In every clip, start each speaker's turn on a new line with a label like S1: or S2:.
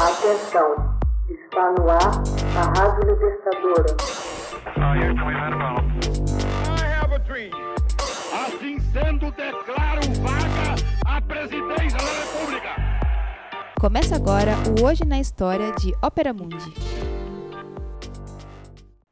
S1: Atenção, está no ar a Rádio Libertadora.
S2: Assim sendo, declaro vaga a presidência da República.
S3: Começa agora o Hoje na História de Ópera Mundi.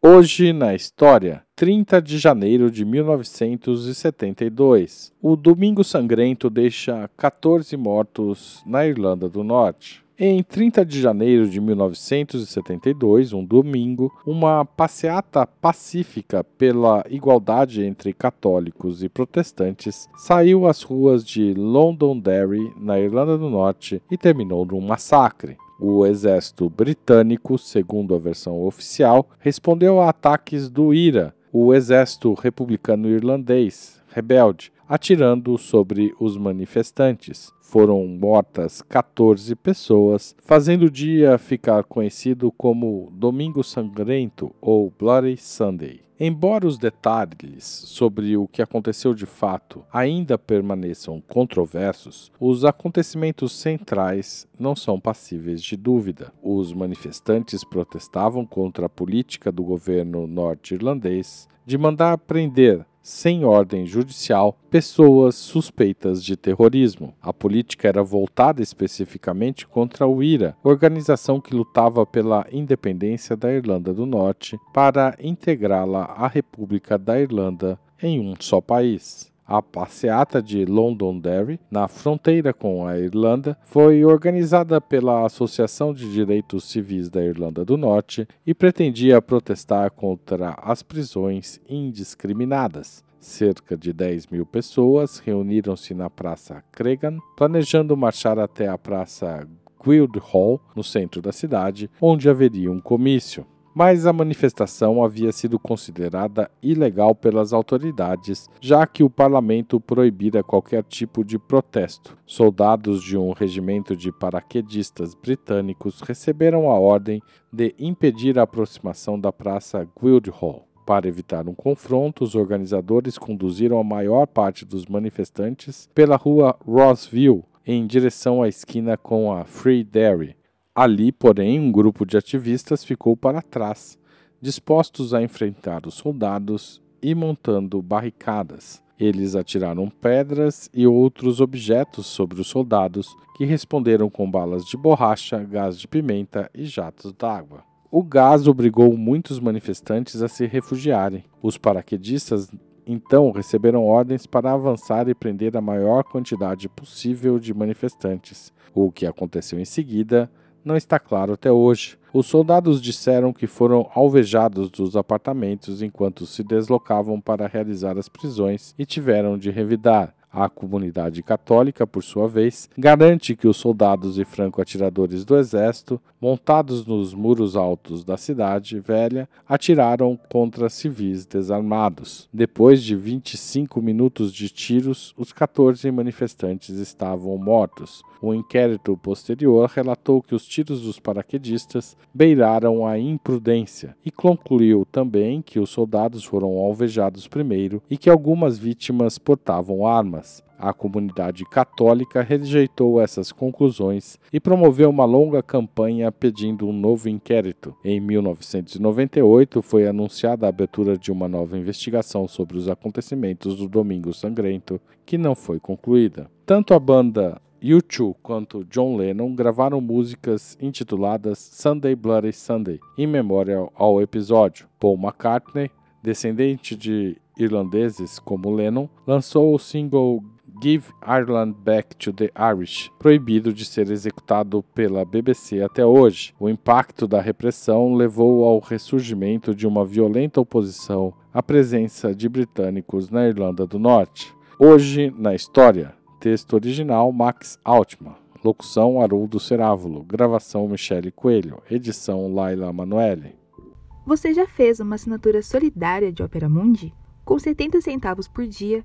S4: Hoje na história, 30 de janeiro de 1972. O Domingo Sangrento deixa 14 mortos na Irlanda do Norte. Em 30 de janeiro de 1972, um domingo, uma passeata pacífica pela igualdade entre católicos e protestantes saiu às ruas de Londonderry, na Irlanda do Norte, e terminou num massacre. O exército britânico, segundo a versão oficial, respondeu a ataques do IRA, o exército republicano irlandês, rebelde, atirando sobre os manifestantes. Foram mortas 14 pessoas, fazendo o dia ficar conhecido como Domingo Sangrento ou Bloody Sunday. Embora os detalhes sobre o que aconteceu de fato ainda permaneçam controversos, os acontecimentos centrais não são passíveis de dúvida. Os manifestantes protestavam contra a política do governo norte-irlandês de mandar prender sem ordem judicial, pessoas suspeitas de terrorismo. A política era voltada especificamente contra o IRA, organização que lutava pela independência da Irlanda do Norte para integrá-la à República da Irlanda em um só país. A passeata de Londonderry, na fronteira com a Irlanda, foi organizada pela Associação de Direitos Civis da Irlanda do Norte e pretendia protestar contra as prisões indiscriminadas. Cerca de 10 mil pessoas reuniram-se na Praça Cregan, planejando marchar até a Praça Guildhall, no centro da cidade, onde haveria um comício mas a manifestação havia sido considerada ilegal pelas autoridades, já que o parlamento proibira qualquer tipo de protesto. Soldados de um regimento de paraquedistas britânicos receberam a ordem de impedir a aproximação da praça Guildhall. Para evitar um confronto, os organizadores conduziram a maior parte dos manifestantes pela rua Rossville, em direção à esquina com a Free Dairy, Ali, porém, um grupo de ativistas ficou para trás, dispostos a enfrentar os soldados e montando barricadas. Eles atiraram pedras e outros objetos sobre os soldados, que responderam com balas de borracha, gás de pimenta e jatos d'água. O gás obrigou muitos manifestantes a se refugiarem. Os paraquedistas então receberam ordens para avançar e prender a maior quantidade possível de manifestantes. O que aconteceu em seguida não está claro até hoje. Os soldados disseram que foram alvejados dos apartamentos enquanto se deslocavam para realizar as prisões e tiveram de revidar. A comunidade católica, por sua vez, garante que os soldados e franco-atiradores do exército, montados nos muros altos da cidade velha, atiraram contra civis desarmados. Depois de 25 minutos de tiros, os 14 manifestantes estavam mortos. Um inquérito posterior relatou que os tiros dos paraquedistas beiraram a imprudência e concluiu também que os soldados foram alvejados primeiro e que algumas vítimas portavam armas. A comunidade católica rejeitou essas conclusões e promoveu uma longa campanha pedindo um novo inquérito. Em 1998, foi anunciada a abertura de uma nova investigação sobre os acontecimentos do Domingo Sangrento, que não foi concluída. Tanto a banda U2 quanto John Lennon gravaram músicas intituladas Sunday Bloody Sunday, em memória ao episódio. Paul McCartney, descendente de irlandeses como Lennon, lançou o single Give Ireland Back to the Irish, proibido de ser executado pela BBC até hoje. O impacto da repressão levou ao ressurgimento de uma violenta oposição à presença de britânicos na Irlanda do Norte. Hoje, na história, texto original Max Altman, locução Haroldo Cerávulo, gravação Michele Coelho, edição Laila Manoeli.
S3: Você já fez uma assinatura solidária de Opera Mundi? Com 70 centavos por dia,